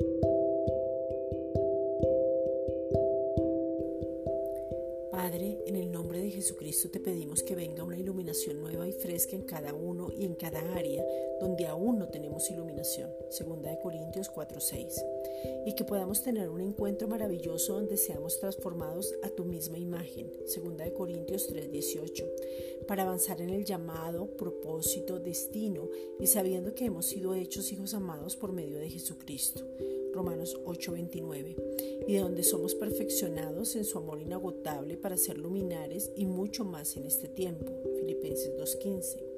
Thank you. Jesucristo te pedimos que venga una iluminación nueva y fresca en cada uno y en cada área donde aún no tenemos iluminación. Segunda de Corintios 4:6. Y que podamos tener un encuentro maravilloso donde seamos transformados a tu misma imagen. Segunda de Corintios 3:18. Para avanzar en el llamado, propósito, destino y sabiendo que hemos sido hechos hijos amados por medio de Jesucristo. Romanos 8:29, y de donde somos perfeccionados en su amor inagotable para ser luminares y mucho más en este tiempo. Filipenses 2:15.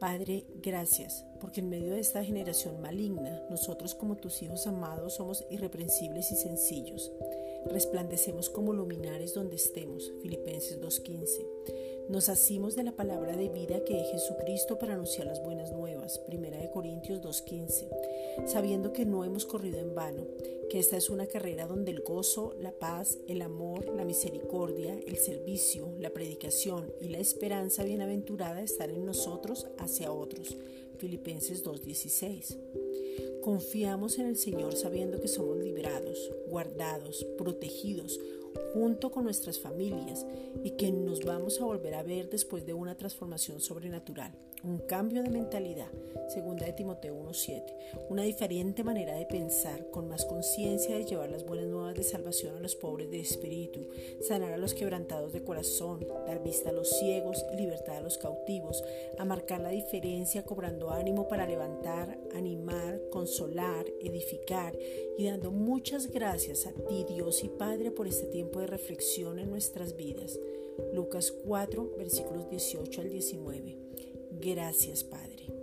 Padre, gracias, porque en medio de esta generación maligna, nosotros como tus hijos amados somos irreprensibles y sencillos. Resplandecemos como luminares donde estemos. Filipenses 2:15. Nos asimos de la palabra de vida que es Jesucristo para anunciar las buenas nuevas. Primera de Corintios 2:15 sabiendo que no hemos corrido en vano, que esta es una carrera donde el gozo, la paz, el amor, la misericordia, el servicio, la predicación y la esperanza bienaventurada están en nosotros hacia otros. Filipenses 2:16. Confiamos en el Señor sabiendo que somos librados, guardados, protegidos, junto con nuestras familias y que nos vamos a volver a ver después de una transformación sobrenatural, un cambio de mentalidad, segunda de Timoteo 1.7, una diferente manera de pensar, con más conciencia de llevar las buenas nuevas de salvación a los pobres de espíritu, sanar a los quebrantados de corazón, dar vista a los ciegos y libertad a los cautivos, a marcar la diferencia cobrando ánimo para levantar, animar, consolar, edificar y dando muchas gracias a ti Dios y Padre por este tiempo de reflexión en nuestras vidas. Lucas 4, versículos 18 al 19. Gracias, Padre.